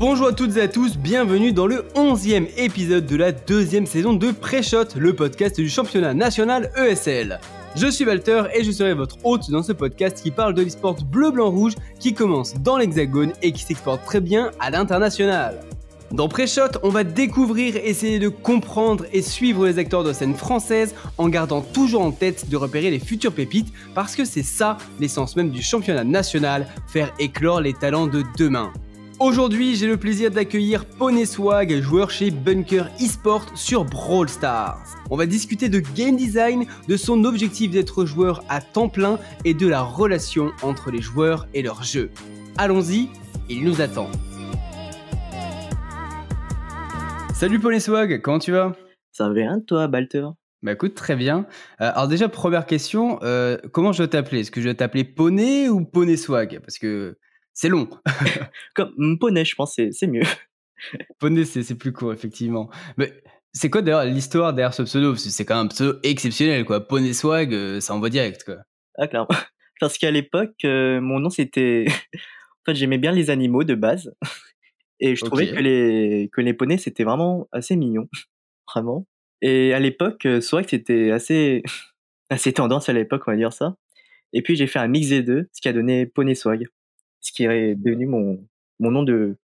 Bonjour à toutes et à tous, bienvenue dans le 11e épisode de la deuxième saison de Pré-Shot, le podcast du championnat national ESL. Je suis Walter et je serai votre hôte dans ce podcast qui parle de l'esport bleu-blanc-rouge qui commence dans l'hexagone et qui s'exporte très bien à l'international. Dans Pré-Shot, on va découvrir, essayer de comprendre et suivre les acteurs de scène française en gardant toujours en tête de repérer les futures pépites parce que c'est ça l'essence même du championnat national, faire éclore les talents de demain. Aujourd'hui, j'ai le plaisir d'accueillir Poney Swag, joueur chez Bunker Esport sur Brawl Stars. On va discuter de game design, de son objectif d'être joueur à temps plein et de la relation entre les joueurs et leur jeu. Allons-y, il nous attend. Salut Poney Swag, comment tu vas? Ça va bien toi, Balter? Bah écoute, très bien. Euh, alors déjà, première question, euh, comment je dois t'appeler? Est-ce que je dois t'appeler Poney ou Poney Swag? Parce que c'est long. Comme poney, je pense, c'est mieux. poney, c'est plus court, effectivement. Mais c'est quoi d'ailleurs l'histoire derrière ce pseudo? C'est quand même un pseudo exceptionnel, quoi. Poney Swag, euh, ça envoie direct, quoi. Ah, clairement. Parce qu'à l'époque, euh, mon nom c'était. en fait, j'aimais bien les animaux de base. Et je trouvais que les, que les poneys c'était vraiment assez mignon. vraiment. Et à l'époque, euh, Swag c'était assez. assez tendance à l'époque, on va dire ça. Et puis j'ai fait un mix des deux, ce qui a donné Poney Swag ce qui est devenu mon, mon nom de,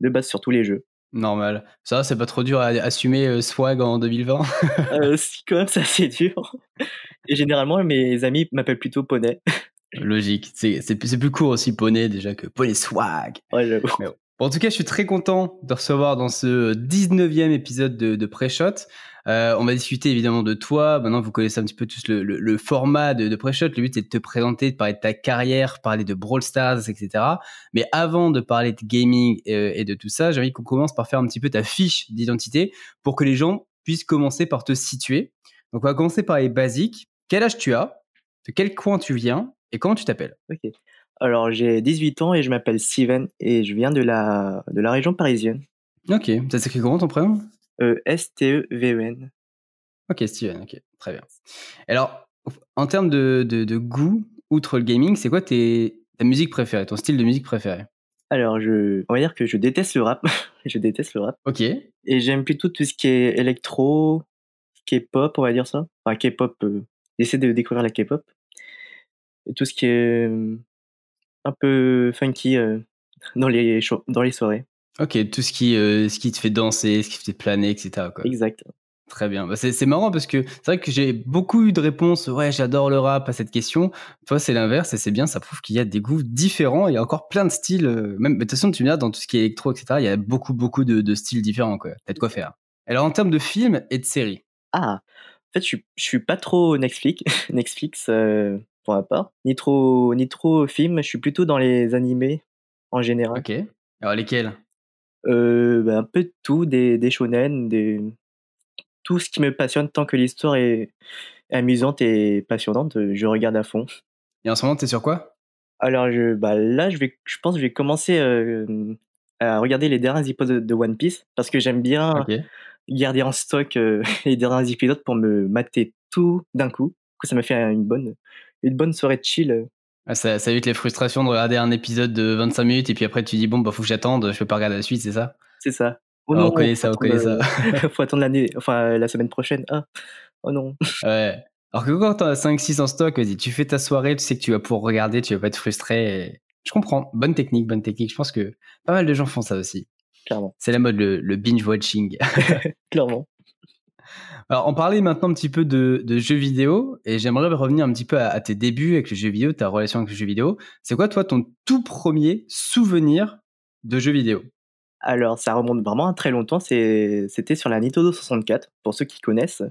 de base sur tous les jeux. Normal. Ça, c'est pas trop dur à assumer euh, Swag en 2020 euh, Si, quand même, c'est assez dur. Et généralement, mes amis m'appellent plutôt Poney. Logique. C'est plus court aussi, Poney, déjà, que Poney Swag. Ouais, j'avoue. en tout cas, je suis très content de recevoir dans ce 19e épisode de, de Pré-Shot euh, on va discuter évidemment de toi. Maintenant, vous connaissez un petit peu tous le, format de, de Pré-Shot. Le but, c'est de te présenter, de parler de ta carrière, parler de Brawl Stars, etc. Mais avant de parler de gaming euh, et, de tout ça, j'ai envie qu'on commence par faire un petit peu ta fiche d'identité pour que les gens puissent commencer par te situer. Donc, on va commencer par les basiques. Quel âge tu as? De quel coin tu viens? Et comment tu t'appelles? Ok. Alors, j'ai 18 ans et je m'appelle Steven et je viens de la, de la région parisienne. Ok. Ça s'écrit comment ton prénom? S-T-E-V-E-N. Ok, Steven, ok, très bien. Alors, en termes de, de, goût, outre le gaming, c'est quoi tes, ta musique préférée, ton style de musique préféré? Alors, je, on va dire que je déteste le rap. je déteste le rap. Ok. Et j'aime plutôt tout ce qui est électro, K-pop, on va dire ça. Enfin, K-pop, euh, j'essaie de découvrir la K-pop. Et tout ce qui est euh, un peu funky euh, dans, les dans les soirées. Ok, tout ce qui, euh, ce qui te fait danser, ce qui te fait planer, etc. Quoi. Exact. Très bien. Bah, c'est marrant parce que c'est vrai que j'ai beaucoup eu de réponses. Ouais, j'adore le rap à cette question. Toi, c'est l'inverse et c'est bien. Ça prouve qu'il y a des goûts différents. Il y a encore plein de styles. Euh, même, de toute façon, tu me dans tout ce qui est électro, etc. Il y a beaucoup, beaucoup de, styles différents. Quoi. T'as de quoi faire. Alors, en termes de films et de séries? Ah, en fait, je je suis pas trop Netflix, Netflix euh, pour ma part, ni trop, ni trop film. Je suis plutôt dans les animés en général. Ok. Alors lesquels? Euh, bah, un peu de tout, des, des shonen, des... tout ce qui me passionne tant que l'histoire est amusante et passionnante, je regarde à fond. Et en ce moment, tu es sur quoi? Alors je, bah, là, je, vais, je pense que je vais commencer à regarder les derniers épisodes de One Piece parce que j'aime bien garder en stock les derniers épisodes pour me mater tout d'un coup. Ça m'a fait une bonne, une bonne soirée de chill ça, ça, évite les frustrations de regarder un épisode de 25 minutes et puis après tu dis bon bah faut que j'attende, je peux pas regarder la suite, c'est ça? C'est ça. Oh ah, on connaît ça, on connaît ça. faut attendre l'année, enfin la semaine prochaine. Ah, oh non. Ouais. Alors que quand t'as 5-6 en stock, vas-y, tu fais ta soirée, tu sais que tu vas pouvoir regarder, tu vas pas être frustré. Je comprends. Bonne technique, bonne technique. Je pense que pas mal de gens font ça aussi. Clairement. C'est la mode, le, le binge watching. Clairement. Alors, on parlait maintenant un petit peu de, jeux vidéo et j'aimerais revenir un petit peu à, tes débuts avec le jeu vidéo, ta relation avec le jeu vidéo. C'est quoi, toi, ton tout premier souvenir de jeu vidéo? Alors, ça remonte vraiment à très longtemps. C'était sur la Nintendo 64, pour ceux qui connaissent,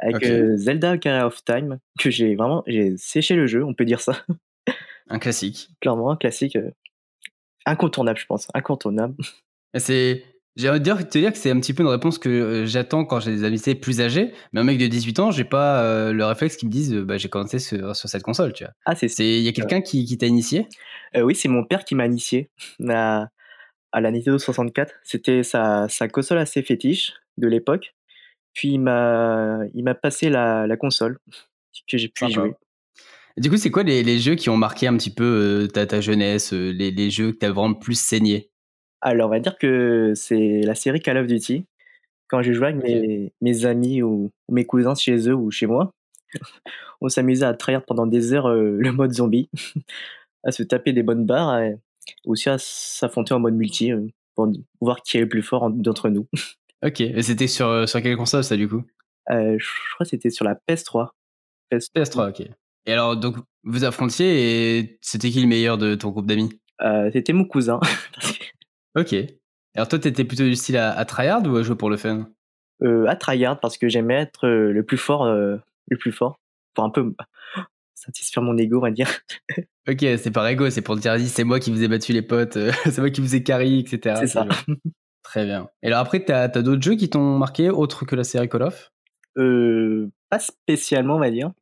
avec euh, Zelda Ocarina of Time, que j'ai vraiment j'ai séché le jeu, on peut dire ça. Un classique. Clairement, un classique. Euh, incontournable, je pense. Incontournable. C'est j'ai envie de te dire que c'est un petit peu une réponse que euh, j'attends quand j'ai des amitiés plus âgés. Mais un mec de 18 ans, j'ai pas euh, le réflexe qui me dise bah, j'ai commencé sur, cette console, tu vois. Ah, c'est Il y a quelqu'un qui, t'a initié? Euh, Oui, c'est mon père qui m'a initié à, à, la Nintendo 64. C'était sa, sa, console assez fétiche de l'époque. Puis il m'a passé la, la, console que j'ai pu y jouer. du coup, c'est quoi les, les, jeux qui ont marqué un petit peu ta, ta, jeunesse, les, les jeux que tu as vraiment plus saigné? Alors, on va dire que c'est la série Call of Duty. Quand je jouais avec mes, mes amis ou, mes cousins chez eux ou chez moi, on s'amusait à trahir pendant des heures le mode zombie, à se taper des bonnes barres, et aussi à s'affronter en mode multi pour voir qui est le plus fort d'entre nous. Ok, et c'était sur, sur quelle console ça du coup? Je crois que c'était sur la PS3. PS3. ok. Et alors, donc, vous affrontiez et c'était qui le meilleur de ton groupe d'amis? C'était mon cousin. ok. Alors, toi, t'étais plutôt du style à, à, tryhard ou à jouer pour le fun? À tryhard parce que j'aimais être le plus fort, le plus fort, pour un peu satisfaire mon ego, on va dire. ok, c'est par ego, c'est pour dire, c'est moi qui vous ai battu les potes, c'est moi qui vous ai carry, etc. C'est ça. Très bien. Et alors après, t'as as, d'autres jeux qui t'ont marqué, autres que la série Call of? Euh, Pas spécialement, on va dire.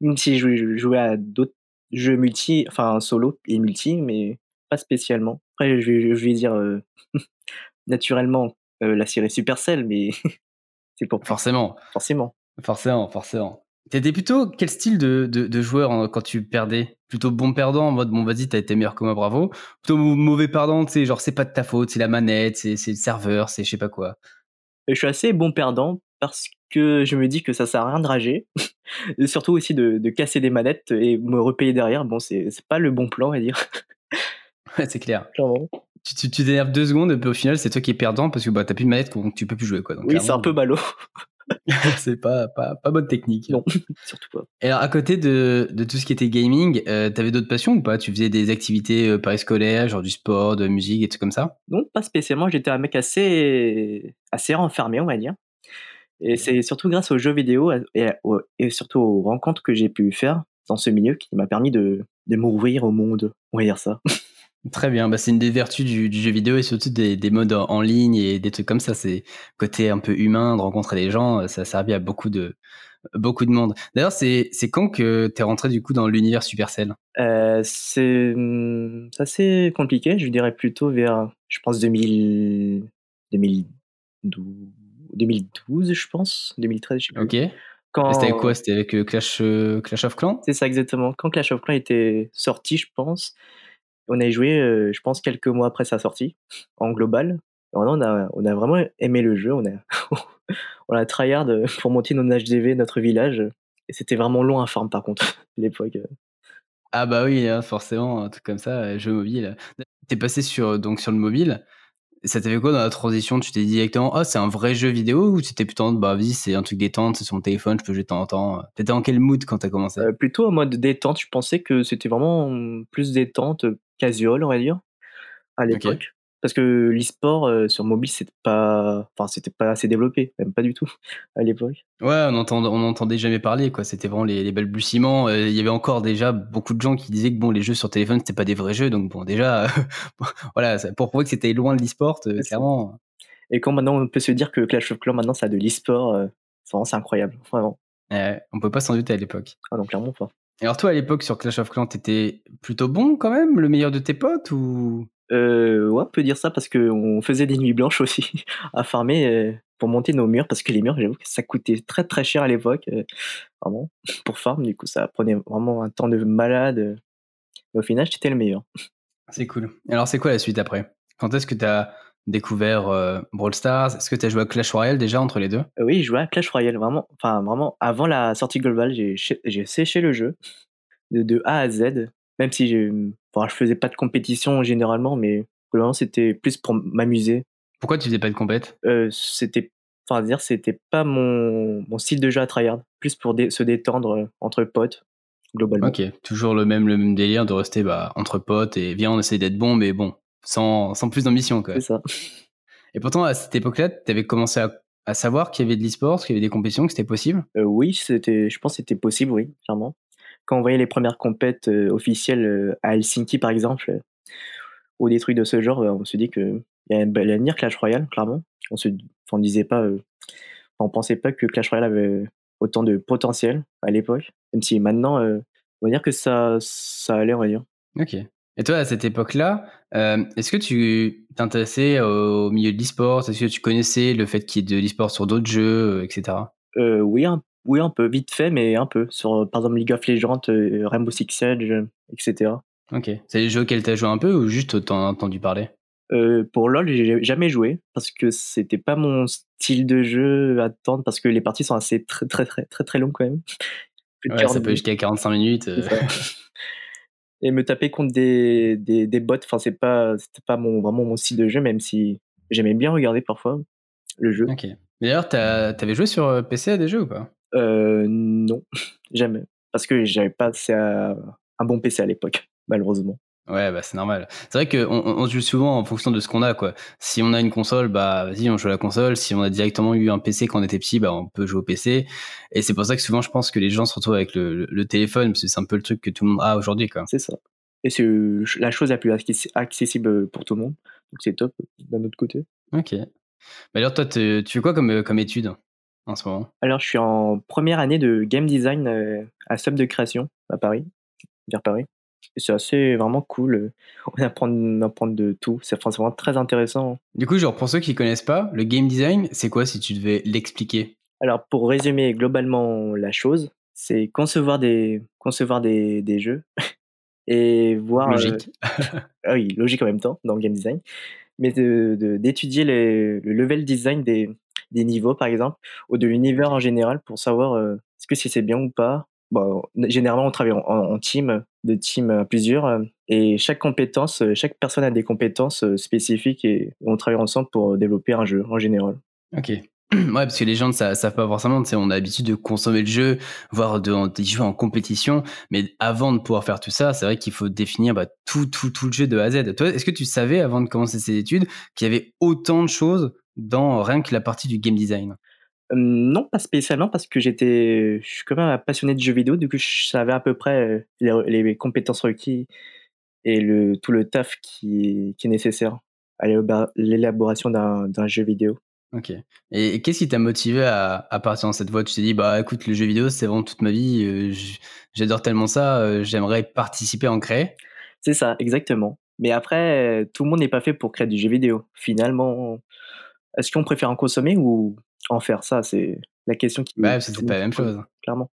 Même si je jouais à d'autres jeux multi, enfin solo et multi, mais pas spécialement. Après, je vais, je vais dire euh, naturellement euh, la série Supercell, mais c'est pour. Forcément. Forcément. Forcément, forcément. T'étais plutôt quel style de, de, joueur quand tu perdais? Plutôt bon perdant en mode bon vas-y t'as été meilleur que moi bravo Plutôt mauvais perdant tu sais genre c'est pas de ta faute c'est la manette c'est le serveur c'est je sais pas quoi Je suis assez bon perdant parce que je me dis que ça sert à rien de rager surtout aussi de, de, casser des manettes et me repayer derrière bon c'est pas le bon plan à dire c'est clair tu, tu, tu t'énerves deux secondes et puis au final c'est toi qui es perdant parce que bah, t'as plus de manette donc tu peux plus jouer quoi oui c'est un peu ballot c'est pas, pas, pas, bonne technique. Non, surtout pas. Et alors, à côté de, de tout ce qui était gaming, euh, t'avais d'autres passions ou pas? Tu faisais des activités euh, périscolaires, genre du sport, de musique et tout comme ça? Non, pas spécialement. J'étais un mec assez, assez renfermé, on va dire. Et c'est surtout grâce aux jeux vidéo et, et surtout aux rencontres que j'ai pu faire dans ce milieu qui m'a permis de, de m'ouvrir au monde, on va dire ça. Très bien, bah, c'est une des vertus du, jeu vidéo et surtout des, modes en, ligne et des trucs comme ça. C'est côté un peu humain de rencontrer des gens, ça a servi à beaucoup de beaucoup de monde. D'ailleurs, c'est c'est quand que t'es rentré du coup dans l'univers Supercell? Euh, C'est assez compliqué. Je dirais plutôt vers, je pense 2000, 2012, 2012 je pense, 2013, je sais plus. Ok. Quand... C'était quoi? C'était avec euh, Clash, euh, Clash of Clans? C'est ça exactement. Quand Clash of Clans était sorti, je pense, on a joué, euh, je pense, quelques mois après sa sortie, en global. on, a, on a vraiment aimé le jeu. On a, on a tryhard pour monter nos HDV, notre village. Et c'était vraiment long à farm, par contre, l'époque. Ah bah oui, hein, forcément, un truc comme ça, euh, jeu mobile. T'es passé sur, donc, sur le mobile. Ça t'avait quoi dans la transition? Tu t'es dit directement, oh, c'est un vrai jeu vidéo ou c'était plutôt, bah vas-y, c'est un truc détente, c'est sur mon téléphone, je peux jouer de temps en temps T'étais en quel mood quand t'as commencé? Euh, Plutôt en mode détente, je pensais que c'était vraiment plus détente, casual, on va dire, à l'époque. Parce que l'e-sport euh, sur mobile, c'était pas, enfin, c'était pas assez développé, même pas du tout à l'époque. Ouais, on entendait, on entendait jamais parler, quoi. C'était vraiment les, balbutiements. Euh, il y avait encore déjà beaucoup de gens qui disaient que bon, les jeux sur téléphone, c'était pas des vrais jeux. Donc bon, déjà, voilà, pour prouver que c'était loin de l'e-sport, euh, clairement. Et quand maintenant on peut se dire que Clash of Clans maintenant ça a de l'e-sport, c'est incroyable, vraiment. on peut pas s'en douter à l'époque. Ah non, clairement pas. Et alors toi, à l'époque, sur Clash of Clans, t'étais plutôt bon quand même Le meilleur de tes potes ou? Euh, Ouais, on peut dire ça parce qu'on faisait des nuits blanches aussi à farmer euh, pour monter nos murs parce que les murs, j'avoue que ça coûtait très très cher à l'époque. Euh, vraiment, pour farm, du coup, ça prenait vraiment un temps de malade. Mais au final, j'étais le meilleur. C'est cool. Alors, c'est quoi la suite après? Quand est-ce que tu as découvert euh, Brawl Stars. Est-ce que tu as joué à Clash Royale déjà entre les deux? Euh, Oui, je jouais à Clash Royale, vraiment. Enfin, vraiment, avant la sortie globale, j'ai séché le jeu de, A à Z, même si je enfin, je faisais pas de compétition généralement, mais globalement, c'était plus pour m'amuser. Pourquoi tu faisais pas de compète? Euh, C'était enfin dire c'était pas mon, mon, style de jeu à tryhard. Plus pour se détendre entre potes globalement. Ok toujours le même le même délire de rester bah, entre potes et viens on essaie d'être bon mais bon sans, sans plus d'ambition. C'est ça. Et pourtant, à cette époque-là, tu avais commencé à, à savoir qu'il y avait de l'e-sport, qu'il y avait des compétitions, que c'était possible? Euh, Oui, c'était, je pense que c'était possible, oui, clairement. Quand on voyait les premières compètes euh, officielles euh, à Helsinki, par exemple, ou des trucs de ce genre, on se dit qu'il y a un bel avenir Clash Royale, clairement. On se on disait pas, on pensait pas que Clash Royale avait autant de potentiel à l'époque, même si maintenant, on va dire que ça, ça allait, on va dire. Ok. Et toi, à cette époque-là, euh, est-ce que tu t'intéressais au milieu de l'e-sport? Est-ce que tu connaissais le fait qu'il y ait de l'e-sport sur d'autres jeux, etc. Euh, oui, un, oui, un peu, vite fait, mais un peu. Sur, par exemple, League of Legends, euh, Rainbow Six Siege, etc. Ok. C'est des jeux auxquels tu as joué un peu ou juste t'en as entendu parler? Euh, pour LoL, j'ai jamais joué parce que c'était pas mon style de jeu à attendre parce que les parties sont assez très très très très très longues quand même. Ouais, ça peut jusqu'à 45 minutes. Et me taper contre des, des, des bots, enfin c'est pas c'était pas mon vraiment mon style de jeu même si j'aimais bien regarder parfois le jeu. Ok. D'ailleurs, t'avais joué sur euh, PC à des jeux ou pas? Euh, Non, jamais. Parce que j'avais pas assez un bon PC à l'époque, malheureusement. Ouais, bah c'est normal. C'est vrai qu'on on, joue souvent en fonction de ce qu'on a, quoi. Si on a une console, bah vas-y, on joue à la console. Si on a directement eu un PC quand on était petit, bah on peut jouer au PC. Et c'est pour ça que souvent, je pense que les gens se retrouvent avec le, le, téléphone, parce que c'est un peu le truc que tout le monde a aujourd'hui, quoi. C'est ça. Et c'est la chose la plus accessible pour tout le monde. Donc c'est top d'un autre côté. Ok. Mais alors toi, tu fais quoi comme, comme étude en ce moment? Alors je suis en première année de game design euh, à Sub de création à Paris, vers Paris c'est assez vraiment cool. On apprend, on apprend de tout. C'est vraiment très intéressant. Du coup, genre pour ceux qui connaissent pas, le game design, c'est quoi si tu devais l'expliquer? Alors pour résumer globalement la chose, c'est concevoir des concevoir des, des jeux et voir logique. ah oui, logique en même temps dans le game design, mais d'étudier de, le level design des, des niveaux par exemple ou de l'univers en général pour savoir est-ce que si c'est bien ou pas généralement, on travaille en, team, de team à plusieurs, euh, et chaque compétence, euh, chaque personne a des compétences euh, spécifiques et on travaille ensemble pour développer un jeu en général. Ok. Ouais, parce que les gens ne savent pas forcément, on a l'habitude de consommer le jeu, voire de, jouer en compétition, mais avant de pouvoir faire tout ça, c'est vrai qu'il faut définir bah, tout, tout le jeu de A à Z. Toi, est-ce que tu savais, avant de commencer ces études, qu'il y avait autant de choses dans rien que la partie du game design? Non, pas spécialement parce que j'étais je suis quand même passionné de jeux vidéo, du coup je savais à peu près, les compétences requises et le tout le taf qui qui est nécessaire à l'élaboration d'un jeu vidéo. OK et qu'est-ce qui t'a motivé à à partir dans cette voie? Tu t'es dit: «Bah, écoute, le jeu vidéo, c'est vraiment toute ma vie, j'adore tellement ça, j'aimerais participer à en créer»? C'est ça, exactement. Mais après, tout le monde n'est pas fait pour créer du jeu vidéo. Finalement, est-ce qu'on préfère en consommer ou en faire ça C'est la question qui. Bah, c'est pas la même chose. Clairement.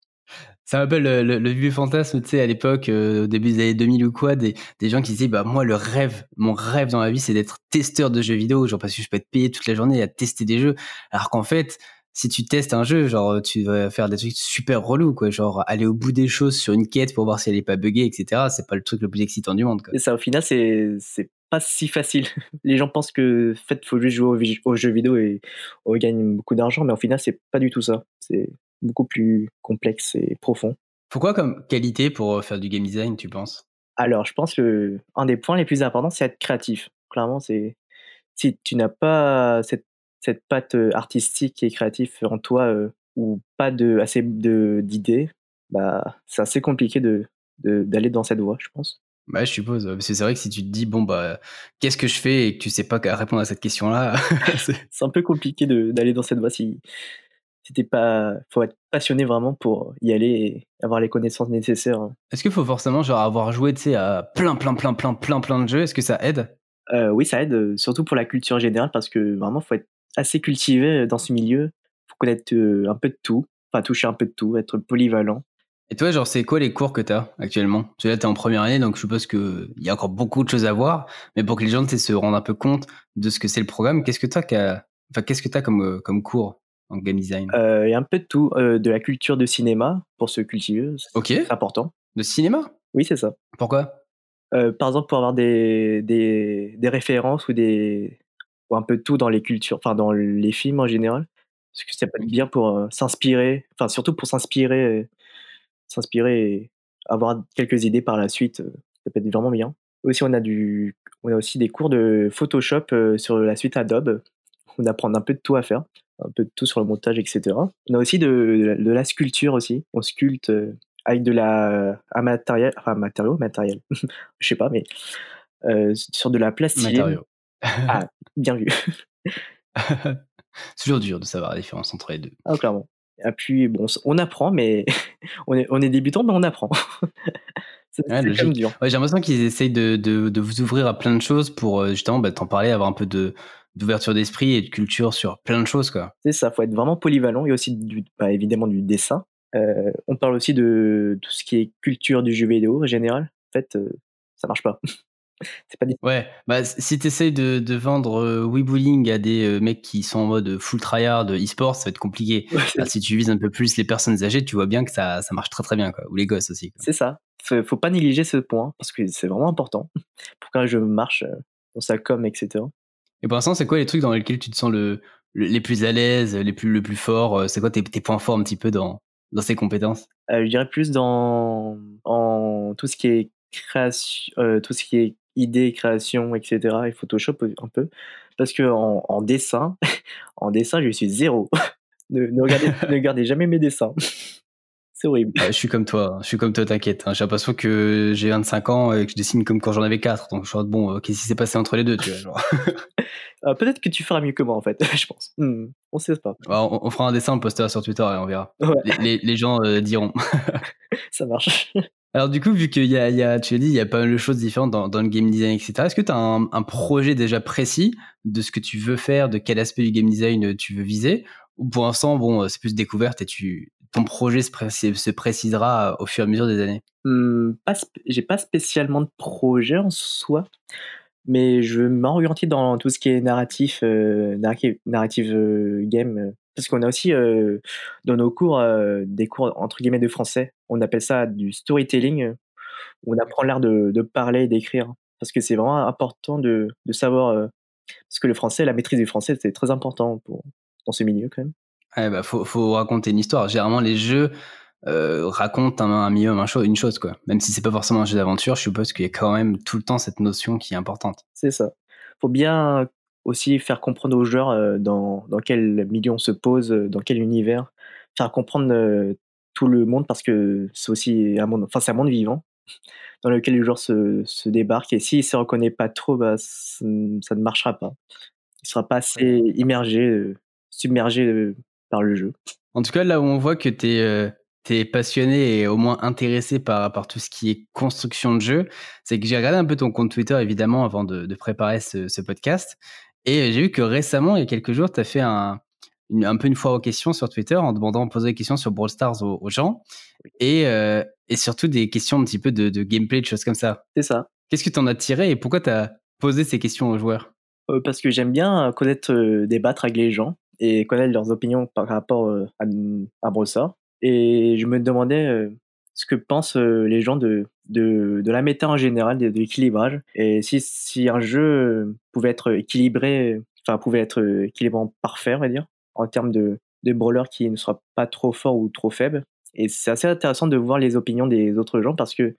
Ça m'appelle le, le, vieux fantasme, tu sais, à l'époque, euh, au début des années 2000 ou quoi, des, des gens qui disaient, bah, moi, le rêve, mon rêve dans la vie, c'est d'être testeur de jeux vidéo, genre, parce que je peux être payé toute la journée à tester des jeux. Alors qu'en fait, si tu testes un jeu, genre, tu vas faire des trucs super relous, quoi, genre, aller au bout des choses sur une quête pour voir si elle est pas buggée, etc. C'est pas le truc le plus excitant du monde, quoi. Et ça, au final, c'est, c'est pas si facile. Les gens pensent que en fait faut juste jouer aux, jeux vidéo et on gagne beaucoup d'argent, mais au final c'est pas du tout ça. C'est beaucoup plus complexe et profond. Pourquoi comme qualité pour euh, faire du game design, tu penses? Alors, je pense que un des points les plus importants, c'est être créatif. Clairement, c'est si tu n'as pas cette, cette patte artistique et créative en toi ou pas de assez de d'idées, bah c'est assez compliqué de d'aller dans cette voie, je pense. Bah, je suppose. Parce que c'est vrai que si tu te dis, bon, bah, qu'est-ce que je fais et que tu sais pas répondre à cette question-là. c'est un peu compliqué d'aller dans cette voie si, t'es pas. faut être passionné vraiment pour y aller et avoir les connaissances nécessaires. Hein. Est-ce qu'il faut forcément genre, avoir joué à plein, plein, plein, plein, plein, plein de jeux? Est-ce que ça aide? Euh, Oui, ça aide, surtout pour la culture générale parce que vraiment, faut être assez cultivé dans ce milieu. faut connaître euh, un peu de tout, enfin, toucher un peu de tout, être polyvalent. Et toi, genre, c'est quoi les cours que tu as actuellement Tu là, tu es en première année, donc je suppose qu'il y a encore beaucoup de choses à voir. Mais pour que les gens se rendent un peu compte de ce que c'est le programme, qu'est-ce que tu as, enfin, qu'est-ce que as comme, euh, comme cours en game design? Euh, Il y a un peu de tout. Euh, de la culture de cinéma, pour se cultiver. C'est important. De cinéma? Oui, c'est ça. Pourquoi? Par exemple, pour avoir des, des, des, références ou, des, ou un peu de tout dans les cultures, enfin, dans les films en général? Parce que ça peut être bien pour s'inspirer, enfin, surtout pour s'inspirer s'inspirer et avoir quelques idées par la suite, euh, ça peut être vraiment bien. Aussi, on a, du, on a aussi des cours de Photoshop sur la suite Adobe. On apprend un peu de tout à faire, un peu de tout sur le montage, etc. On a aussi de, de la sculpture aussi. On sculpte avec de la un matériel, enfin matériau, matériel, je sais pas, mais sur de la plastique. Ah, bien vu. C'est toujours dur de savoir la différence entre les deux. Ah, clairement. Et puis, bon, on apprend, mais on est, on est débutant, mais on apprend. c'est ouais, dur. j'ai l'impression qu'ils essayent de, de, de, vous ouvrir à plein de choses pour euh, justement bah, t'en parler, avoir un peu de d'ouverture d'esprit et de culture sur plein de choses. C'est ça, faut être vraiment polyvalent et aussi du, bah, évidemment du dessin. Euh, on parle aussi de tout ce qui est culture du jeu vidéo en général. En fait, euh, ça marche pas. C'est pas Ouais, bah, si tu essayes de, de vendre euh, à des euh, mecs qui sont en mode full tryhard e-sport, ça va être compliqué. si tu vises un peu plus les personnes âgées, tu vois bien que ça, ça marche très très bien, quoi. ou les gosses aussi. C'est ça. Faut, faut pas négliger ce point parce que c'est vraiment important pour qu'un jeu marche euh, dans sa com, etc. Et pour l'instant, c'est quoi les trucs dans lesquels tu te sens le, les plus à l'aise, les plus, le plus fort C'est quoi tes, tes, points forts un petit peu dans, dans ces compétences? Je dirais plus dans en, tout ce qui est création, tout ce qui est idées, création, etc. et Photoshop un peu. Parce que en, en dessin, en dessin, je suis zéro. ne, ne, regardez, ne regardez jamais mes dessins. C'est horrible. je suis comme toi, je suis comme toi, t'inquiète. Hein. J'ai l'impression que j'ai 25 ans et que je dessine comme quand j'en avais 4. Donc je suis bon, qu'est-ce qui s'est passé entre les deux, tu vois euh, Peut-être que tu feras mieux que moi, en fait, je pense. Hmm, on sait pas. Bah, on, fera un dessin, on postera sur Twitter et on verra. Les, les, gens euh, diront. Ça marche. Alors du coup, vu qu'il y a, a, tu as dit, il y a pas mal de choses différentes dans, le game design, etc. Est-ce que tu as un, projet déjà précis de ce que tu veux faire, de quel aspect du game design tu veux viser? Ou pour l'instant, bon, c'est plus découverte et tu, ton projet se, se précisera au fur et à mesure des années? Mmh, J'ai pas spécialement de projet en soi, mais je m'orienter dans tout ce qui est narratif, euh, narrative, narrative euh, game euh, parce qu'on a aussi euh, dans nos cours euh, des cours entre guillemets de français. On appelle ça du storytelling. Où on apprend l'art de, de, parler et d'écrire. Parce que c'est vraiment important de, de savoir. Euh, parce que le français, la maîtrise du français, c'est très important pour, dans ce milieu quand même. Ouais, bah, faut, faut raconter une histoire. Généralement, les jeux racontent un, un minimum un chose, une chose, quoi. Même si c'est pas forcément un jeu d'aventure, je suppose qu'il y a quand même tout le temps cette notion qui est importante. C'est ça. Faut bien aussi faire comprendre aux joueurs euh, dans, dans quel milieu on se pose, euh, dans quel univers, faire comprendre euh, tout le monde parce que c'est aussi un monde, enfin c'est un monde vivant dans lequel les joueurs se, se débarquent et s'il ne se reconnaît pas trop, bah, ça, ne marchera pas. Il sera pas assez immergé, submergé par le jeu. En tout cas, là où on voit que tu es, es, passionné et au moins intéressé par, par tout ce qui est construction de jeu, c'est que j'ai regardé un peu ton compte Twitter évidemment avant de, de préparer ce, ce podcast et j'ai vu que récemment, il y a quelques jours, tu as fait un, un peu une fois aux questions sur Twitter en demandant, poser des questions sur Brawl Stars aux, gens et, euh, et surtout des questions un petit peu de, de gameplay, de choses comme ça. C'est ça. Qu'est-ce que tu en as tiré et pourquoi tu as posé ces questions aux joueurs? Euh, Parce que j'aime bien connaître, euh, débattre avec les gens et connaître leurs opinions par rapport à, à Brawl Stars. Et je me demandais ce que pensent les gens de, de, de la méta en général, de, l'équilibrage. Et si, si un jeu pouvait être équilibré, enfin pouvait être équilibrant parfait, on va dire, en termes de, de brawler qui ne sera pas trop fort ou trop faible. Et c'est assez intéressant de voir les opinions des autres gens parce que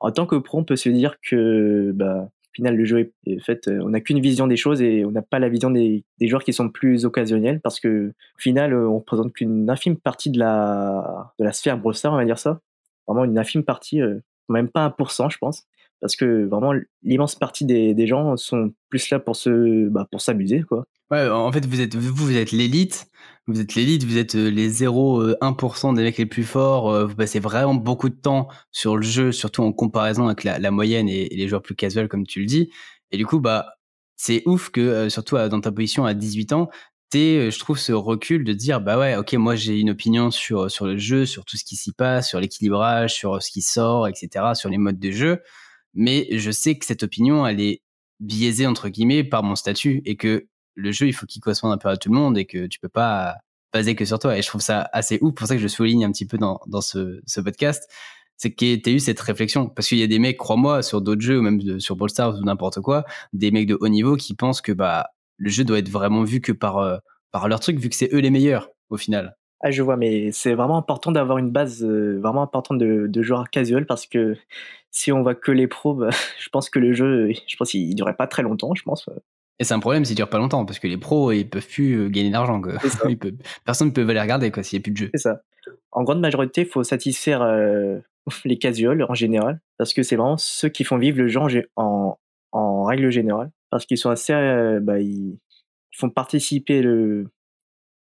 en tant que pro, on peut se dire que bah, au final le jeu est fait, on n'a qu'une vision des choses et on n'a pas la vision des, des, joueurs qui sont plus occasionnels parce que au final on présente qu'une infime partie de la de la sphère Brawl on va dire ça vraiment une infime partie, euh, même pas 1%, je pense. Parce que vraiment, l'immense partie des, des, gens sont plus là pour se, bah, pour s'amuser, quoi. Ouais, en fait, vous êtes, vous, vous êtes l'élite. Vous êtes l'élite, vous êtes euh, les 0,1% euh, des mecs les plus forts. Vous passez vraiment beaucoup de temps sur le jeu, surtout en comparaison avec la, moyenne et, les joueurs plus casuals, comme tu le dis. Et du coup, bah, c'est ouf que, surtout dans ta position à 18 ans, euh, je trouve, ce recul de dire, bah ouais, ok, moi j'ai une opinion sur, sur le jeu, sur tout ce qui s'y passe, sur l'équilibrage, sur ce qui sort, etc., sur les modes de jeu. Mais je sais que cette opinion, elle est biaisée, entre guillemets, par mon statut et que le jeu, il faut qu'il corresponde un peu à tout le monde et que tu peux pas baser que sur toi. Et je trouve ça assez ouf. pour ça que je souligne un petit peu dans, dans ce, ce podcast. C'est que tu as eu cette réflexion. Parce qu'il y a des mecs, crois-moi, sur d'autres jeux, ou même sur Brawl Stars ou n'importe quoi, des mecs de haut niveau qui pensent que, bah, le jeu doit être vraiment vu que par, euh, par leur truc, vu que c'est eux les meilleurs au final. Ah, je vois, mais c'est vraiment important d'avoir une base euh, vraiment importante de, de, joueurs casual parce que si on voit que les pros, bah, je pense que le jeu, je pense qu'il durerait pas très longtemps, je pense. Et c'est un problème s'il dure pas longtemps parce que les pros, ils peuvent plus euh, gagner d'argent. Personne ne peut les regarder quoi s'il n'y a plus de jeu. C'est ça. En grande majorité, il faut satisfaire les casuals en général parce que c'est vraiment ceux qui font vivre le jeu en, en règle générale parce qu'ils sont assez, euh, bah, ils font participer le,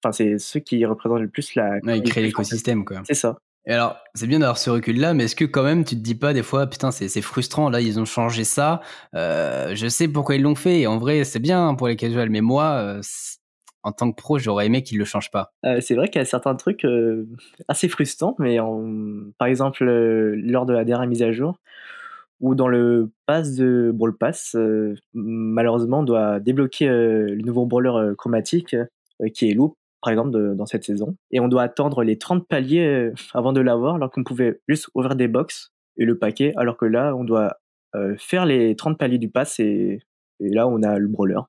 enfin c'est ceux qui représentent le plus la. Ouais, ils créent l'écosystème quoi. C'est ça. Et alors, c'est bien d'avoir ce recul-là, mais est-ce que quand même tu te dis pas des fois, putain, c'est frustrant, là ils ont changé ça, euh, je sais pourquoi ils l'ont fait, et en vrai c'est bien pour les casuals, mais moi, euh, en tant que pro, j'aurais aimé qu'ils le changent pas. Euh, c'est vrai qu'il y a certains trucs assez frustrants, mais en, par exemple, lors de la dernière mise à jour, où dans le pass de Brawl Pass, malheureusement, on doit débloquer le nouveau brawler chromatique qui est loup, par exemple, dans cette saison. Et on doit attendre les 30 paliers avant de l'avoir, alors qu'on pouvait juste ouvrir des box et le paquet, alors que là, on doit faire les 30 paliers du pass et, et là, on a le brawler.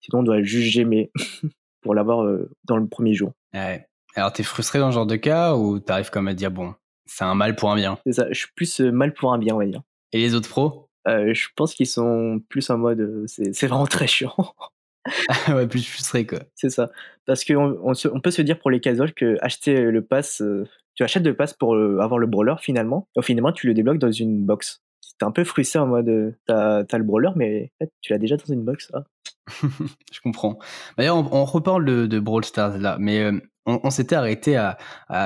Sinon, on doit juste gémer pour l'avoir dans le premier jour. Ouais. Alors, t'es frustré dans ce genre de cas ou t'arrives comme à dire, bon, c'est un mal pour un bien? C'est ça, je suis plus mal pour un bien, on va dire. Et les autres pros? Je pense qu'ils sont plus en mode, c'est vraiment très chiant. ouais, plus frustré quoi. C'est ça. Parce qu'on on, peut se dire pour les casuals que acheter le pass, tu achètes le pass pour avoir le brawler finalement, et finalement tu le débloques dans une box. T'es un peu frustré en mode, t'as as le brawler, mais en fait, tu l'as déjà dans une box. Ah. je comprends. D'ailleurs, on, reparle de, de, Brawl Stars là, mais euh, on, s'était arrêté à,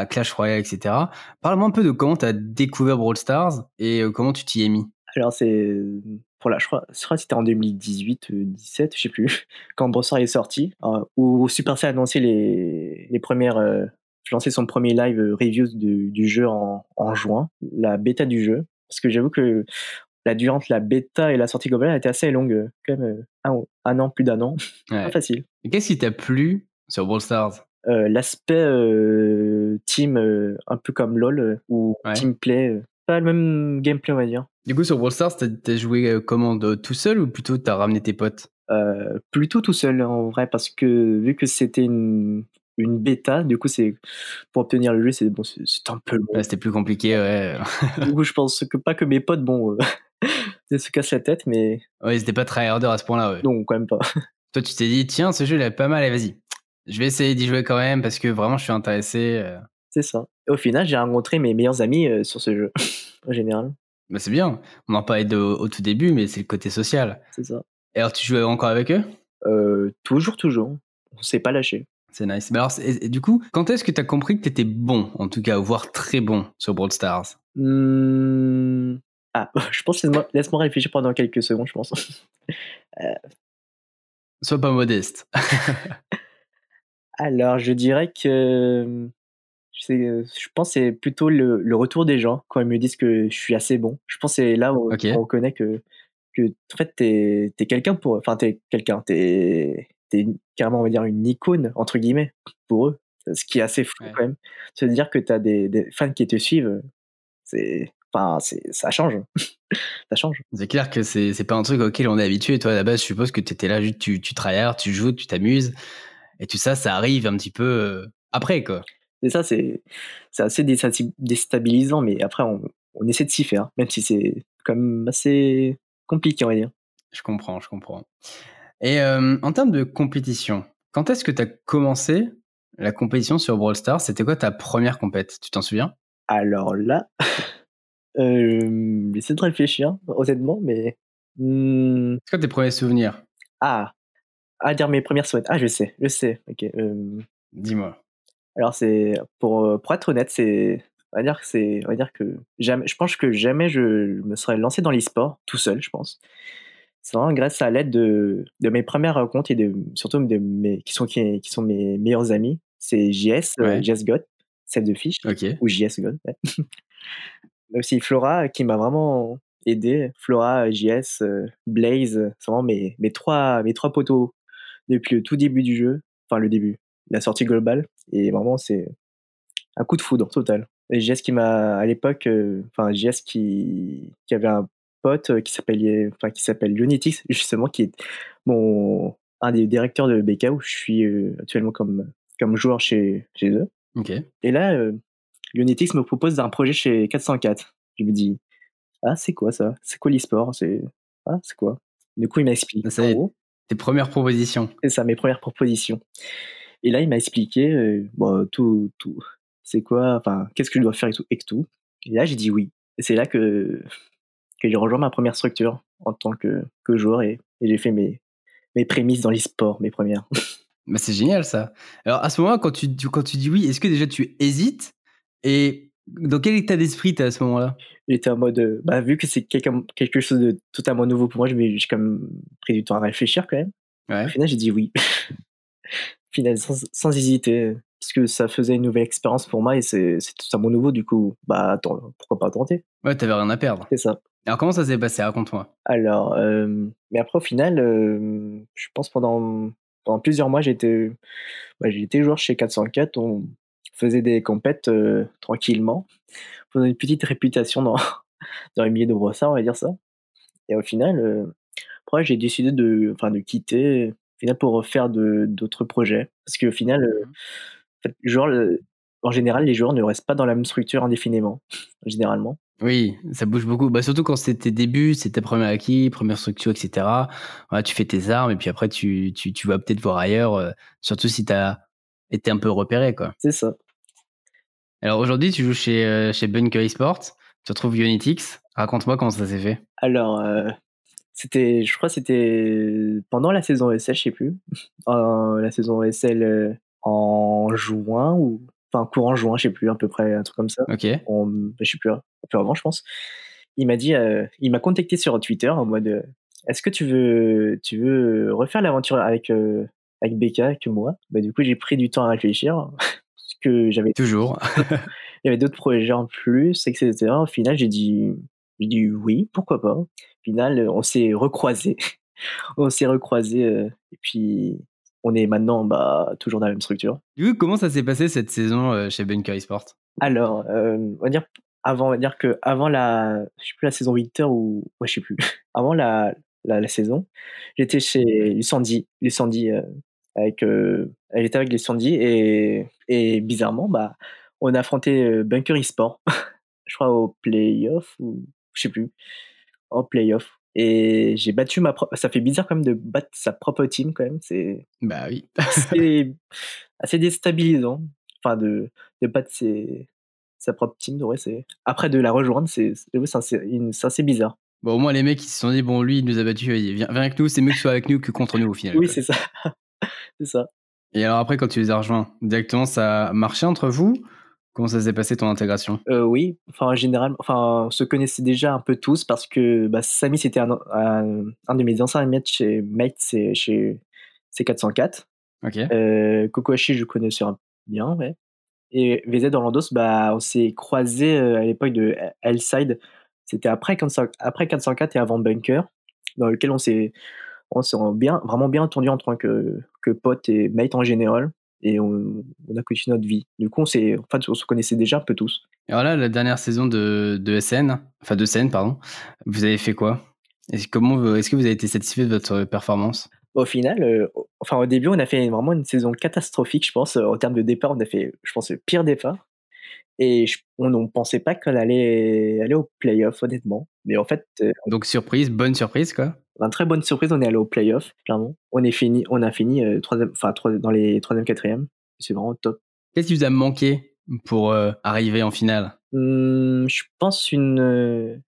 Clash Royale, etc. Parle-moi un peu de comment tu as découvert Brawl Stars et euh, comment tu t'y es mis? Alors, c'est. Pour la, je crois, que c'était en 2018, 17, je sais plus, quand Brawl Stars est sorti, euh, où Supercell a annoncé les, les premières. Euh, lancé son premier live review du, du jeu en, en juin, la bêta du jeu. Parce que j'avoue que la durée entre la bêta et la sortie globale a été assez longue, euh, quand même euh, un, an, plus d'un an. Pas facile. Et qu'est-ce qui t'a plu sur Brawl Stars? euh, L'aspect team, un peu comme LoL, ou team play, pas le même gameplay, on va dire. Du coup, sur Brawl Stars, t'as joué comment Tout seul ou plutôt t'as ramené tes potes? Plutôt tout seul, en vrai, parce que vu que c'était une, une bêta. Du coup, c'est pour obtenir le jeu, c'est bon, c'est un peu long. c'était plus compliqué, ouais. du coup, je pense que pas que mes potes, bon, euh, se cassent la tête, mais. Ouais, ils étaient pas très harder à ce point-là, ouais. Non, quand même pas. Toi, tu t'es dit, tiens, ce jeu, il est pas mal, allez, vas-y. Je vais essayer d'y jouer quand même parce que vraiment, je suis intéressé. Euh. C'est ça. Au final, j'ai rencontré mes meilleurs amis euh, sur ce jeu, en général. Bah, c'est bien. On en parlait de, au tout début, mais c'est le côté social. C'est ça. Et alors, tu jouais encore avec eux? Toujours, toujours. On s'est pas lâché. C'est nice. Mais alors, du coup, quand est-ce que tu as compris que tu étais bon, en tout cas, voire très bon sur Brawl Stars? Mmh. Ah, je pense, laisse-moi réfléchir pendant quelques secondes, je pense. Euh. Sois pas modeste. Alors, je dirais que. Je pense que c'est plutôt le, retour des gens quand ils me disent que je suis assez bon. Je pense que c'est là où on reconnaît que, que en fait, t'es es, quelqu'un pour. Enfin, t'es quelqu'un. T'es t'es carrément, on va dire, une icône, entre guillemets, pour eux. Ce qui est assez fou quand même. Se dire que tu as des, fans qui te suivent, c'est. Enfin, ça change. ça change. C'est clair que c'est pas un truc auquel on est habitué. Toi, à la base, je suppose que tu étais là, tu, tu travailles, tu joues, tu t'amuses. Et tout ça, ça arrive un petit peu après, quoi. C'est ça, c'est assez déstabilisant, mais après, on, on essaie de s'y faire, même si c'est quand même assez compliqué, on va dire. Je comprends, je comprends. Et euh, en termes de compétition, quand est-ce que tu as commencé la compétition sur Brawl Stars? C'était quoi ta première compète? Tu t'en souviens? Alors là, euh, j'essaie de réfléchir, honnêtement, mais. Hmm. C'est quoi tes premiers souvenirs? Ah, à dire mes premières souvenirs. Ah, je sais, je sais. Ok. Euh, Dis-moi. Alors c'est pour, pour être honnête, c'est on va dire que c'est on va dire que jamais je pense que jamais je me serais lancé dans l'e-sport tout seul, je pense. C'est vraiment grâce à l'aide de, de, mes premières rencontres et de, surtout de mes, qui, sont, qui, qui sont mes meilleurs amis. C'est JS, euh, JS God, celle de Fish, ou JS God. Mais aussi Flora qui m'a vraiment aidé. Flora, JS, euh, Blaze, c'est vraiment mes, mes, trois, mes trois poteaux depuis le tout début du jeu, enfin le début, la sortie globale. Et vraiment, c'est un coup de foudre total. Et JS qui m'a, à l'époque, euh, enfin JS qui, qui avait un pote euh, qui s'appelle enfin, qui s'appelle Lunitix justement qui est mon un des directeurs de BK où je suis euh, actuellement comme comme joueur chez chez eux. Et là Lunitix me propose un projet chez 404. Je me dis ah c'est quoi ça? C'est quoi l'e-sport? C'est ah c'est quoi? Du coup il m'a expliqué. Tes premières propositions. C'est ça mes premières propositions. Et là il m'a expliqué bon, tout tout c'est quoi enfin qu'est-ce que je dois faire et tout et tout. Et là j'ai dit oui. Et c'est là que que j'ai rejoint ma première structure en tant que, que joueur et, j'ai fait mes, mes prémices dans l'e-sport, mes premières. Bah c'est génial ça. Alors à ce moment-là, quand tu, quand tu dis oui, est-ce que déjà tu hésites Et dans quel état d'esprit t'es à ce moment-là? J'étais en mode, euh, bah, vu que c'est quelque chose de totalement nouveau pour moi, j'ai quand même pris du temps à réfléchir quand même. Au final, j'ai dit oui. Au final, sans, sans, hésiter, parce que ça faisait une nouvelle expérience pour moi et c'est totalement nouveau, du coup, bah attends, pourquoi pas tenter? Ouais, t'avais rien à perdre. C'est ça. Alors comment ça s'est passé? Raconte-moi. Alors, mais après au final, je pense pendant, pendant plusieurs mois, j'étais bah, j'étais joueur chez 404. On faisait des compètes tranquillement. On a une petite réputation dans, dans les milieux de brossard, on va dire ça. Et au final, après, j'ai décidé de, enfin, de quitter au final, pour faire d'autres projets. Parce qu'au final, mmh en, fait, genre, en général, les joueurs ne restent pas dans la même structure indéfiniment, généralement. Oui, ça bouge beaucoup. Bah, surtout quand c'est tes débuts, c'est ta première acquis, première structure, etc. tu fais tes armes et puis après, tu, tu, tu vas peut-être voir ailleurs, euh, surtout si tu as été un peu repéré. quoi. C'est ça. Alors aujourd'hui, tu joues chez, euh, chez Bunker Esports, tu retrouves Unitix. Raconte-moi comment ça s'est fait. Alors, euh, c'était, je crois que c'était pendant la saison ESL, je sais plus. la saison ESL en juin ou enfin courant juin, je sais plus, à peu près un truc comme ça. Ok. je sais plus, un peu avant, je pense. Il m'a dit, euh, il m'a contacté sur Twitter en mode, euh, est-ce que tu veux, tu veux refaire l'aventure avec euh, avec Becca que moi? Bah du coup, j'ai pris du temps à réfléchir que j'avais toujours. il y avait d'autres projets en plus, etc. Au final, j'ai dit, j'ai dit oui, pourquoi pas. Au final, on s'est recroisés. on s'est recroisés et puis on est maintenant bah, toujours dans la même structure. Du coup, comment ça s'est passé cette saison euh, chez Bunker Esports? Alors, euh, on va dire avant, on va dire que avant la, je sais plus la saison Winter ou, ouais, je sais plus. Avant la, la, saison, j'étais chez Lucendi, Lucendi euh, avec, euh, j'étais avec Lucendi et, et bizarrement, bah, on a affronté Bunker Esports, je crois au playoff ou je sais plus, au playoff. Et j'ai battu ma propre. Ça fait bizarre quand même de battre sa propre team quand même. C'est. Bah oui. c'est assez déstabilisant. Enfin, de, de battre ses, sa propre team. Ouais, c'est... Après, de la rejoindre, c'est, c'est, assez bizarre. Bon, au moins, les mecs, ils se sont dit, bon, lui, il nous a battu, viens, viens avec nous, c'est mieux que soit avec nous que contre nous au final. Oui, c'est ça. c'est ça. Et alors, après, quand tu les as rejoints, directement, ça a marché entre vous? Comment ça s'est passé ton intégration? Euh, Oui, enfin en général, enfin on se connaissait déjà un peu tous parce que bah, Samy c'était un, un, de mes anciens mates chez Mate, c'est chez C404. Ok. Euh, Kokoashi je connaissais bien, ouais. Et VZ Orlandos, bah on s'est croisés euh, à l'époque de Hellside. C'était après, après 404 et avant Bunker, dans lequel on s'est on s'est bien, vraiment bien entendu en tant que, que pote et mate en général et on, a continué notre vie. Du coup, on, en fait, on se connaissait déjà un peu tous. Et alors là, la dernière saison de, de SN, enfin de SN, pardon, vous avez fait quoi? Est-ce est que vous avez été satisfait de votre performance? Au final, euh, enfin au début, on a fait vraiment une saison catastrophique, je pense. En termes de départ, on a fait, je pense, le pire départ. Et on ne pensait pas qu'on allait aller au playoff, honnêtement. Mais en fait. Euh, Donc surprise, bonne surprise, quoi. Une très bonne surprise, on est allé au playoff, clairement. On, est fini, on a fini euh, troisième, enfin, dans les troisième, quatrième. C'est vraiment top. Qu'est-ce qui vous a manqué pour euh, arriver en finale? Mmh, Je pense une.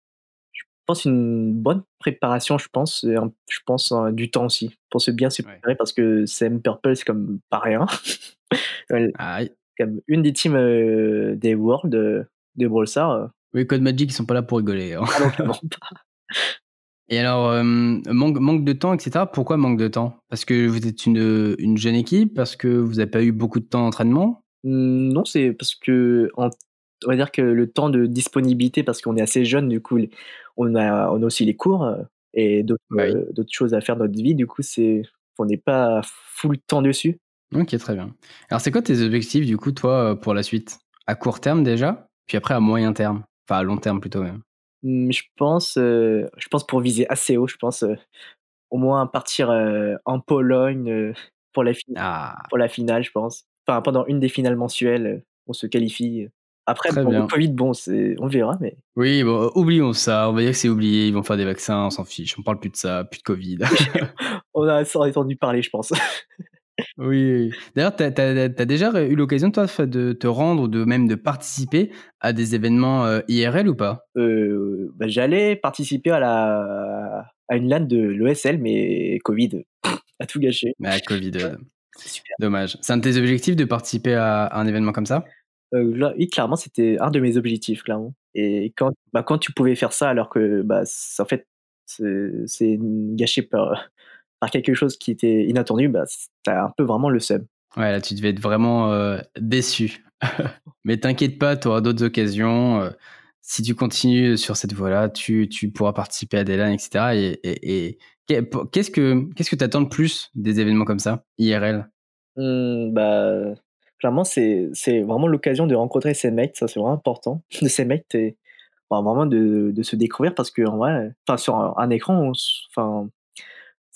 je pense une bonne préparation, je pense. Je pense du temps aussi. Pour se bien se préparer parce que CM Purple, c'est comme pas rien. Aïe comme une des teams euh, des Worlds de, Brawl Stars. Oui, Code Magic, ils sont pas là pour rigoler. Hein. Ah Et alors, euh, manque, manque de temps, etc. Pourquoi manque de temps? Parce que vous êtes une, une jeune équipe Parce que vous n'avez pas eu beaucoup de temps d'entraînement? Mmh, Non, c'est parce que on va dire que le temps de disponibilité, parce qu'on est assez jeune, du coup, on a, on a aussi les cours euh, et d'autres bah d'autres choses à faire dans notre vie. Du coup, c'est on n'est pas full temps dessus. Ok, très bien. Alors, c'est quoi tes objectifs, du coup, toi, euh, pour la suite? À court terme déjà, puis après à moyen terme? Enfin, à long terme plutôt, même. Mmh, je pense, euh, je pense pour viser assez haut, je pense euh, au moins partir en Pologne pour, la ah. pour la finale, je pense. Enfin, pendant une des finales mensuelles, on se qualifie. Après, bon, le Covid, bon, on verra, mais. Oui, bon, oublions ça. On va dire que c'est oublié. Ils vont faire des vaccins, on s'en fiche. On parle plus de ça, plus de Covid. on a entendu parler, je pense. Oui, D'ailleurs, tu as, déjà eu l'occasion, toi, de te rendre ou de même de participer à des événements euh, IRL ou pas? Euh, bah, J'allais participer à, la, à une LAN de l'ESL, mais Covid a tout gâché. Ah, Covid, super. dommage. C'est un de tes objectifs de participer à, un événement comme ça? Euh, Oui, clairement, c'était un de mes objectifs, clairement. Et quand, bah, quand tu pouvais faire ça alors que, bah, en fait, c'est gâché par par quelque chose qui était inattendu, bah, t'as un peu vraiment le seum. Ouais, là, tu devais être vraiment euh, déçu. Mais t'inquiète pas, tu auras d'autres occasions. Euh, si tu continues sur cette voie-là, tu, tu pourras participer à des LAN, etc. Et, qu'est-ce que qu'est-ce que tu attends le plus des événements comme ça, IRL mmh, Bah, clairement, c'est vraiment l'occasion de rencontrer ces mecs. Ça, c'est vraiment important. De ces mecs, et vraiment de, de, se découvrir parce que en vrai, enfin, sur un, écran, enfin,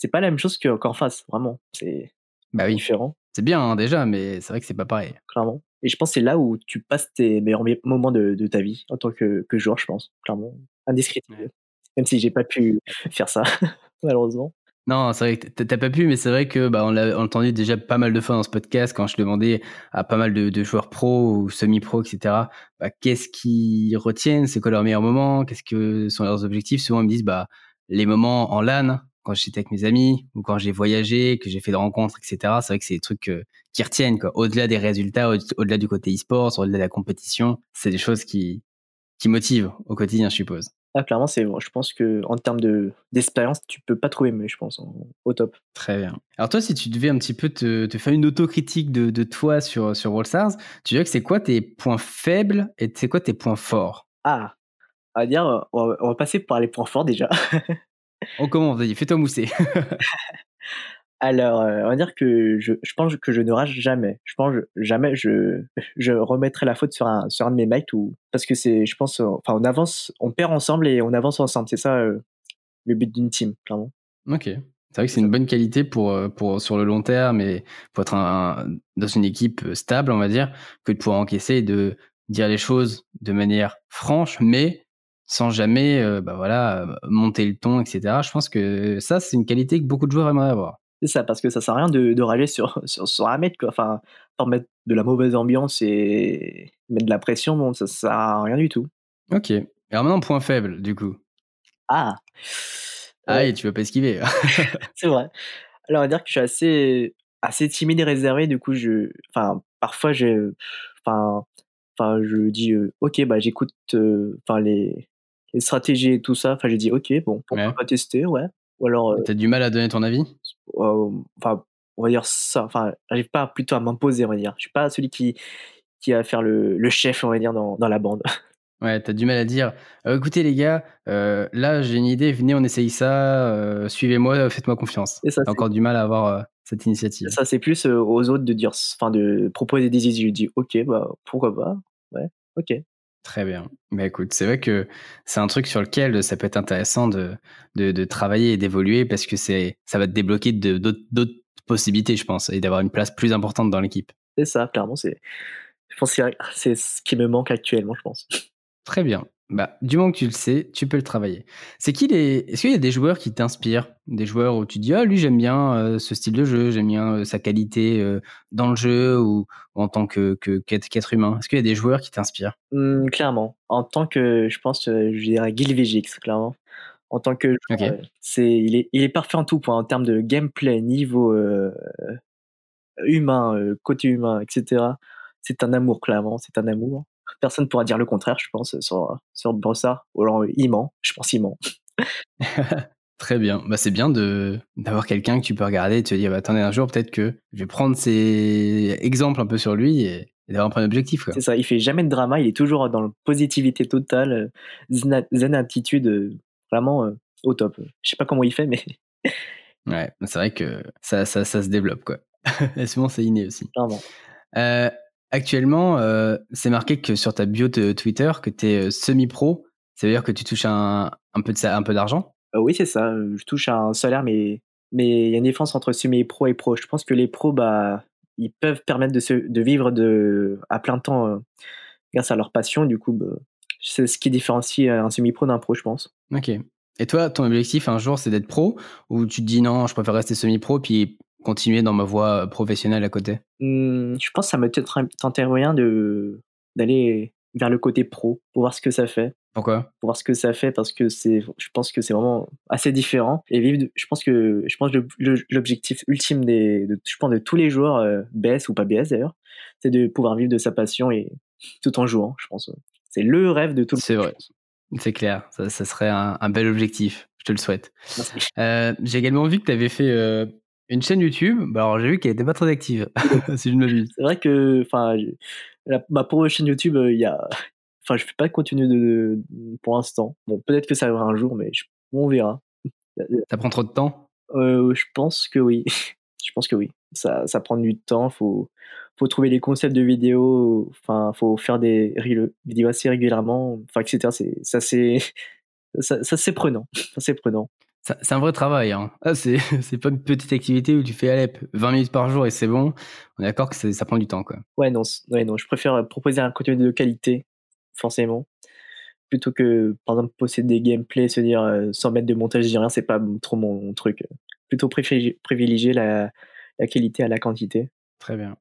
c'est pas la même chose qu'en face. Vraiment, c'est bah oui. différent. C'est bien hein, déjà, mais c'est vrai que c'est pas pareil. Clairement. Et je pense que c'est là où tu passes tes meilleurs moments de, de ta vie en tant que, que, joueur, je pense. Clairement. Indescriptible. Même si j'ai pas pu faire ça, malheureusement. Non, c'est vrai que t'as pas pu, mais c'est vrai que bah, on l'a entendu déjà pas mal de fois dans ce podcast quand je demandais à pas mal de, de joueurs pro ou semi-pro, etc. Bah, qu'est-ce qu'ils retiennent, c'est quoi leurs meilleurs moments, qu'est-ce que sont leurs objectifs? Souvent ils me disent bah les moments en LAN quand j'étais avec mes amis ou quand j'ai voyagé, que j'ai fait des rencontres, etc. C'est vrai que c'est des trucs euh, qui retiennent, quoi. Au-delà des résultats, au-delà du côté e-sport, au-delà de la compétition, c'est des choses qui, qui motivent au quotidien, je suppose. Ah, clairement, c'est, je pense que en termes de, d'expérience, tu peux pas trouver mieux, je pense, au top. Très bien. Alors toi, si tu devais un petit peu te, te faire une autocritique de, de toi sur, sur All Stars, tu dirais que c'est quoi tes points faibles et c'est quoi tes points forts? Ah, à dire, on va, on va passer par les points forts déjà. On commence, vas-y, fais-toi mousser. Alors, euh, on va dire que je, je, pense que je ne rage jamais. Je pense que jamais je, je remettrai la faute sur un, sur un de mes mates ou parce que c'est, je pense, enfin, on avance, on perd ensemble et on avance ensemble. C'est ça euh, le but d'une team, clairement. Ok. C'est vrai que c'est une bonne qualité pour, euh, pour, sur le long terme et pour être dans une équipe stable, on va dire, que de pouvoir encaisser et de dire les choses de manière franche, mais sans jamais euh, bah voilà, monter le ton, etc. Je pense que ça, c'est une qualité que beaucoup de joueurs aimeraient avoir. C'est ça, parce que ça sert à rien de, de rager sur, sur, sur, un mec, quoi. Enfin, pour mettre de la mauvaise ambiance et mettre de la pression, bon, ça sert à rien du tout. Ok. Alors maintenant, point faible, du coup. Ah Ah, et tu vas pas esquiver. c'est vrai. Alors, on va dire que je suis assez, assez timide et réservé, du coup, je. Enfin, parfois, j'ai. Enfin, enfin, je dis, euh, ok, bah, j'écoute euh, enfin les, les stratégies et tout ça. Enfin, j'ai dit, ok, bon, pourquoi pas tester, ouais. Ou alors. Euh, T'as du mal à donner ton avis? Enfin, on va dire ça. Enfin, j'arrive pas plutôt à m'imposer, on va dire. Je suis pas celui qui, qui va faire le, le chef, on va dire, dans, dans la bande. Ouais, t'as du mal à dire. Euh, écoutez les gars, euh, là j'ai une idée, venez on essaye ça, suivez-moi, faites-moi confiance. T'as encore du mal à avoir cette initiative. Ça c'est plus aux autres de dire, enfin de proposer des idées. Je dis ok, bah pourquoi pas, ouais, ok. Très bien. Mais écoute, c'est vrai que c'est un truc sur lequel ça peut être intéressant de, de, de travailler et d'évoluer parce que c'est ça va te débloquer d'autres possibilités, je pense, et d'avoir une place plus importante dans l'équipe. C'est ça, clairement. C'est, je pense que c'est ce qui me manque actuellement, je pense. Très bien. Bah, du moment que tu le sais, tu peux le travailler. C'est qui les Est-ce qu'il y a des joueurs qui t'inspirent, des joueurs où tu dis ah lui j'aime bien euh, ce style de jeu, j'aime bien euh, sa qualité euh, dans le jeu ou, en tant que qu'être humain? Est-ce qu'il y a des joueurs qui t'inspirent? Mmh, Clairement. En tant que je pense je dirais Gil Vegix, clairement. En tant que c'est il est il est parfait en tout point en termes de gameplay, niveau humain, côté humain, etc. C'est un amour clairement, c'est un amour personne pourra dire le contraire, je pense, sur, sur Brossard. Ou alors, il ment, je pense il ment. Très bien. Bah, c'est bien de, d'avoir quelqu'un que tu peux regarder et te dire, bah, attendez, un jour, peut-être que je vais prendre ces exemples un peu sur lui et, d'avoir un objectif. C'est ça, il fait jamais de drama, il est toujours dans la positivité totale, zen attitude, euh, vraiment euh, au top. Je sais pas comment il fait, mais. ouais, c'est vrai que ça, ça, ça se développe, quoi. et souvent, c'est inné aussi. Clairement. Euh, Actuellement, euh, c'est marqué que sur ta bio de Twitter que tu es euh, semi-pro. Ça veut dire que tu touches un, un peu, de, un peu d'argent? Euh, Oui, c'est ça. Je touche un salaire, mais mais il y a une différence entre semi-pro et pro. Je pense que les pros, bah, ils peuvent permettre de, se, de vivre de, à plein temps grâce à leur passion. Du coup, bah, c'est ce qui différencie un semi-pro d'un pro, je pense. Ok. Et toi, ton objectif un jour, c'est d'être pro? Ou tu te dis non, je préfère rester semi-pro puis continuer dans ma voie professionnelle à côté? Mmh, Je pense que ça me tenterait rien de d'aller vers le côté pro pour voir ce que ça fait. Pourquoi? Pour voir ce que ça fait parce que c'est, je pense que c'est vraiment assez différent et vivre. je pense que je pense l'objectif ultime des, de, je pense de tous les joueurs euh, BS ou pas BS d'ailleurs, c'est de pouvoir vivre de sa passion et tout en jouant. Je pense c'est le rêve de tout le C'est vrai. C'est clair, ça, ça serait un, un, bel objectif, je te le souhaite. Euh, J'ai également vu que tu avais fait euh, une chaîne YouTube, bah alors j'ai vu qu'elle était pas très active, si je me C'est vrai que, enfin, ma pour chaîne YouTube, euh, il y a, enfin, je fais pas de contenu de, pour l'instant. Bon, peut-être que ça arrivera un jour, mais on verra. Ça prend trop de temps? Euh, Je pense que oui. je pense que oui. Ça, ça prend du temps. Faut, faut trouver les concepts de vidéos. Enfin, faut faire des vidéos assez régulièrement. Enfin, etc. C'est, ça, c'est, ça, ça c'est prenant. c'est prenant. C'est un vrai travail. Hein. Ah, c'est pas une petite activité où tu fais Alep 20 minutes par jour et c'est bon. On est d'accord que ça prend du temps. Quoi. Ouais, non, ouais, non, je préfère proposer un contenu de qualité, forcément, plutôt que, par exemple, posséder des gameplays, se dire euh, sans mettre de montage, rien, c'est pas trop mon truc. Plutôt privilégier la, la qualité à la quantité. Très bien.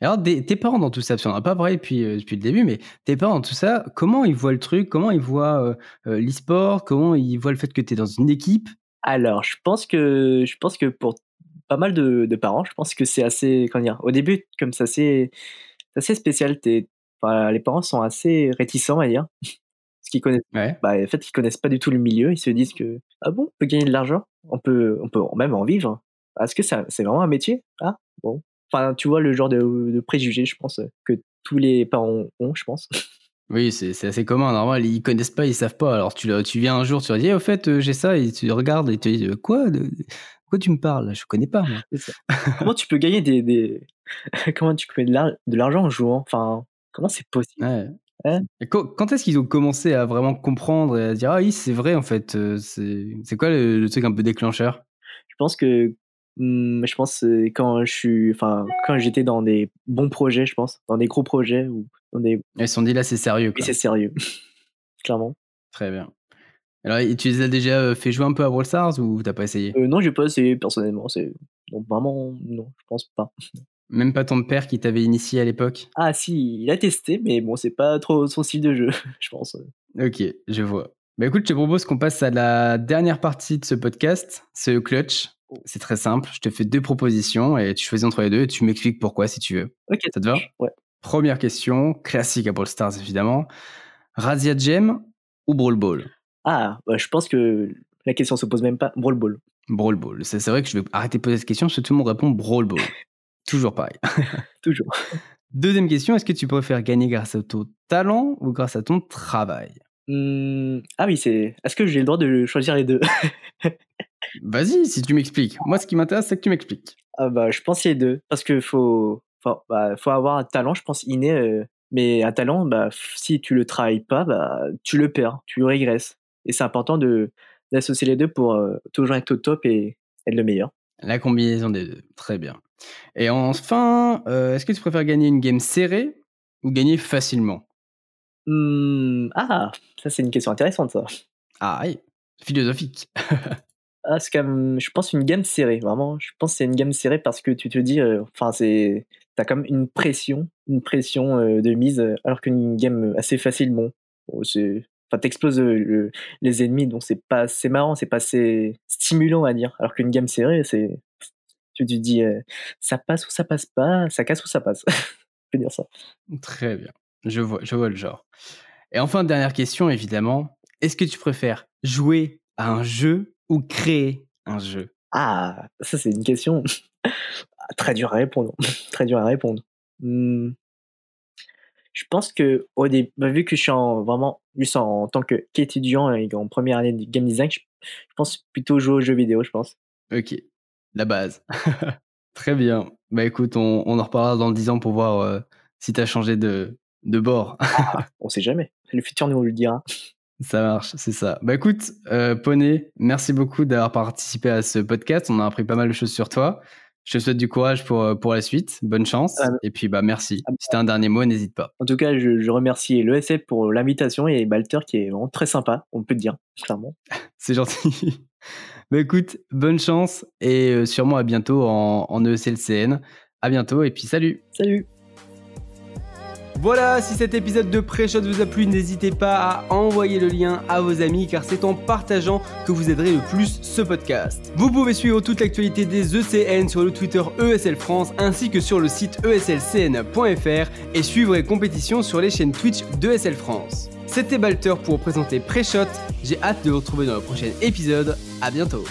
Alors, tes parents dans tout ça, parce qu'on n'a pas parlé depuis, euh, depuis le début, mais tes parents dans tout ça, comment ils voient le truc Comment ils voient euh, euh, l'e-sport Comment ils voient le fait que tu es dans une équipe? Alors, je pense que, je pense que pour pas mal de, parents, je pense que c'est assez, comment dire, au début, comme ça, c'est assez spécial. les parents sont assez réticents à dire. Parce qu'ils connaissent, bah, en fait, ils connaissent pas du tout le milieu. Ils se disent que, ah bon, on peut gagner de l'argent on peut, on peut même en vivre. Est-ce que c'est vraiment un métier? Ah, bon, Enfin, tu vois le genre de, préjugés, je pense, que tous les parents ont, je pense. Oui, c'est assez commun. Normal, ils connaissent pas, ils savent pas. Alors tu, tu viens un jour, tu leur dis, au fait, euh, j'ai ça, et tu regardes et tu dis, quoi de, Quoi tu me parles Je connais pas. Moi. comment tu peux gagner des, comment tu peux de l'argent en jouant? Enfin, comment c'est possible? Hein? Quand est-ce qu'ils ont commencé à vraiment comprendre et à dire ah oui c'est vrai en fait euh, c'est quoi le, le, truc un peu déclencheur? Je pense que Mmh, je pense quand je suis, enfin, quand j'étais dans des bons projets, je pense, dans des gros projets ou dans des. Ils se sont dit là, c'est sérieux. Oui, c'est sérieux, clairement. Très bien. Alors, tu les as déjà euh, fait jouer un peu à Brawl Stars ou t'as pas essayé? Euh, Non, j'ai pas essayé personnellement. C'est vraiment non, je pense pas. Même pas ton père qui t'avait initié à l'époque? Ah si, il a testé, mais bon, c'est pas trop son style de jeu, je pense. Ok, je vois. Bah écoute, je te propose qu'on passe à la dernière partie de ce podcast, ce clutch. C'est très simple. Je te fais deux propositions et tu choisis entre les deux et tu m'expliques pourquoi si tu veux. Ok. Ça te va? Ouais. Première question, classique à Brawl Stars évidemment. Razia Gem ou Brawl Ball? Ah, bah, je pense que la question se pose même pas. Brawl Ball. Brawl Ball. C'est vrai que je vais arrêter de poser cette question parce que tout le monde répond Brawl Ball. Toujours pareil. Toujours. Deuxième question, est-ce que tu préfères gagner grâce à ton talent ou grâce à ton travail? Mmh, Ah oui, c'est. Est-ce que j'ai le droit de choisir les deux? Vas-y, si tu m'expliques. Moi, ce qui m'intéresse, c'est que tu m'expliques. Ah bah, je pense les deux. Parce que faut, faut, bah, faut avoir un talent, je pense, inné. Euh, mais un talent, bah, si tu le travailles pas, bah, tu le perds, tu le régresses. Et c'est important de d'associer les deux pour euh, toujours être au top et être le meilleur. La combinaison des deux, très bien. Et enfin, euh, est-ce que tu préfères gagner une game serrée ou gagner facilement? Mmh, Ah, ça c'est une question intéressante ça. Ah oui, philosophique. Ah, c'est quand je pense, une gamme serrée, vraiment. Je pense que c'est une gamme serrée parce que tu te dis, euh, enfin, c'est, t'as comme une pression, une pression euh, de mise, alors qu'une game assez facile, bon, c'est, enfin, t'exploses euh, les ennemis, donc c'est pas, c'est marrant, c'est pas assez stimulant à dire. Alors qu'une gamme serrée, c'est, tu te dis, ça passe ou ça passe pas, ça casse ou ça passe. je peux dire ça. Très bien. Je vois, je vois le genre. Et enfin, dernière question, évidemment. Est-ce que tu préfères jouer à un jeu ou créer un jeu? Ah, ça c'est une question très dure à répondre. très dur à répondre. Mmh. Je pense que au début, bah, vu que je suis en, vraiment juste en, tant qu'étudiant et en première année de game design, je, pense plutôt jouer aux jeux vidéo, je pense. Ok, la base. Très bien. Bah écoute, on, en reparlera dans 10 ans pour voir euh, si tu as changé de, de bord. ah, on sait jamais. Le futur nous le dira. Ça marche, c'est ça. Bah écoute, euh, Poney, merci beaucoup d'avoir participé à ce podcast. On a appris pas mal de choses sur toi. Je te souhaite du courage pour, euh, pour la suite. Bonne chance. Ah, et puis, bah, merci. Ah, si tu as un dernier mot, n'hésite pas. En tout cas, je, je remercie l'ESF pour l'invitation et Balter qui est vraiment très sympa, on peut te dire, clairement. C'est gentil. bah, écoute, bonne chance et euh, sûrement à bientôt en, en ESLCN. À bientôt et puis salut. Salut. Voilà, si cet épisode de Pré-Shot vous a plu, n'hésitez pas à envoyer le lien à vos amis car c'est en partageant que vous aiderez le plus ce podcast. Vous pouvez suivre toute l'actualité des ECN sur le Twitter ESL France ainsi que sur le site eslcn.fr et suivre les compétitions sur les chaînes Twitch d'ESL France. C'était Balter pour présenter Pré-Shot, j'ai hâte de vous retrouver dans le prochain épisode, à bientôt